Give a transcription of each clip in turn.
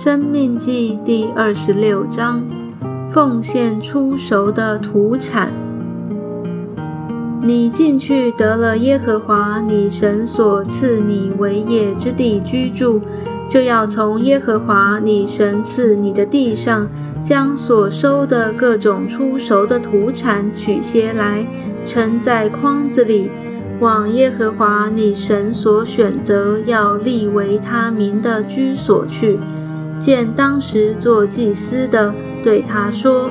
生命记第二十六章：奉献出熟的土产。你进去得了耶和华你神所赐你为业之地居住，就要从耶和华你神赐你的地上，将所收的各种出熟的土产取些来，盛在筐子里。往耶和华你神所选择要立为他民的居所去，见当时做祭司的，对他说：“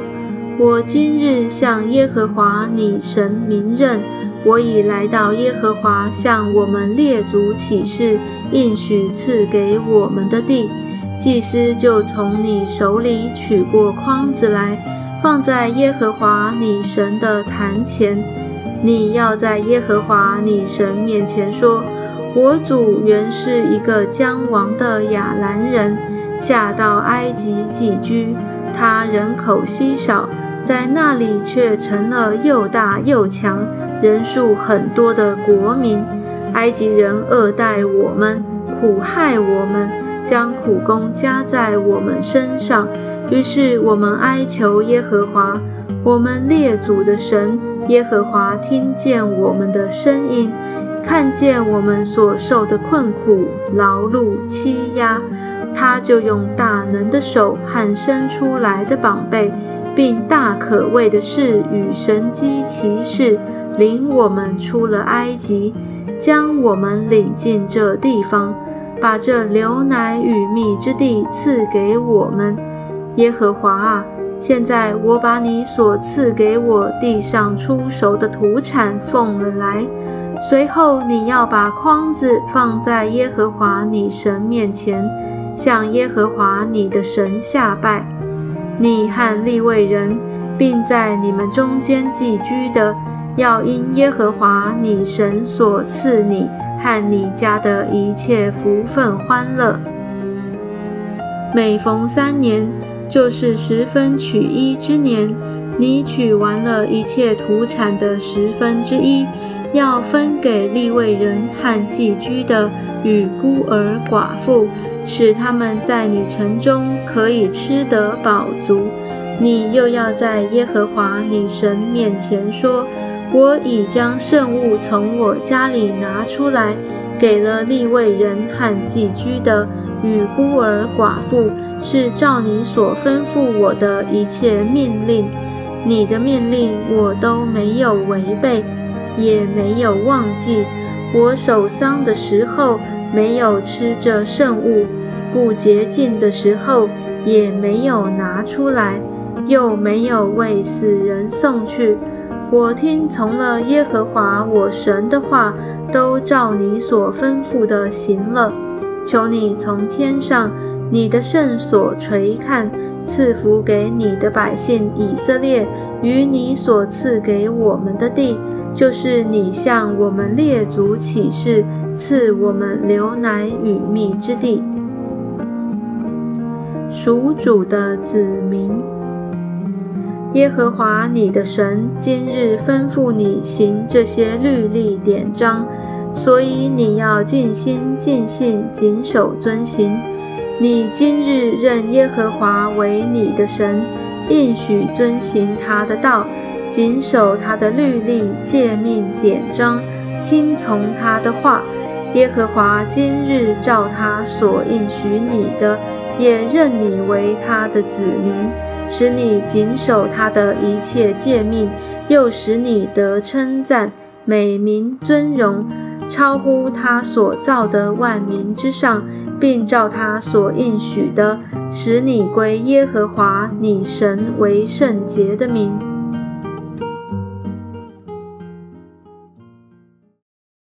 我今日向耶和华你神明认，我已来到耶和华向我们列祖起誓应许赐给我们的地。”祭司就从你手里取过筐子来，放在耶和华你神的坛前。你要在耶和华你神面前说：“我祖原是一个将亡的亚兰人，下到埃及寄居。他人口稀少，在那里却成了又大又强、人数很多的国民。埃及人恶待我们，苦害我们，将苦工加在我们身上。于是我们哀求耶和华，我们列祖的神。”耶和华听见我们的声音，看见我们所受的困苦、劳碌、欺压，他就用大能的手和伸出来的膀臂，并大可畏的事与神机骑士，领我们出了埃及，将我们领进这地方，把这牛奶与蜜之地赐给我们。耶和华啊！现在我把你所赐给我地上出熟的土产奉了来，随后你要把筐子放在耶和华你神面前，向耶和华你的神下拜。你和利未人，并在你们中间寄居的，要因耶和华你神所赐你和你家的一切福分欢乐。每逢三年。就是十分取一之年，你取完了一切土产的十分之一，要分给立位人和寄居的与孤儿寡妇，使他们在你城中可以吃得饱足。你又要在耶和华你神面前说：我已将圣物从我家里拿出来，给了立位人和寄居的与孤儿寡妇。是照你所吩咐我的一切命令，你的命令我都没有违背，也没有忘记。我守丧的时候没有吃这圣物，不洁净的时候也没有拿出来，又没有为死人送去。我听从了耶和华我神的话，都照你所吩咐的行了。求你从天上。你的圣所垂看，赐福给你的百姓以色列，与你所赐给我们的地，就是你向我们列祖起誓赐我们流奶与蜜之地。属主的子民，耶和华你的神今日吩咐你行这些律例典章，所以你要尽心尽性谨守遵行。你今日认耶和华为你的神，应许遵行他的道，谨守他的律例、诫命、典章，听从他的话。耶和华今日照他所应许你的，也认你为他的子民，使你谨守他的一切诫命，又使你得称赞、美名、尊荣。超乎他所造的万民之上，并照他所应许的，使你归耶和华你神为圣洁的名。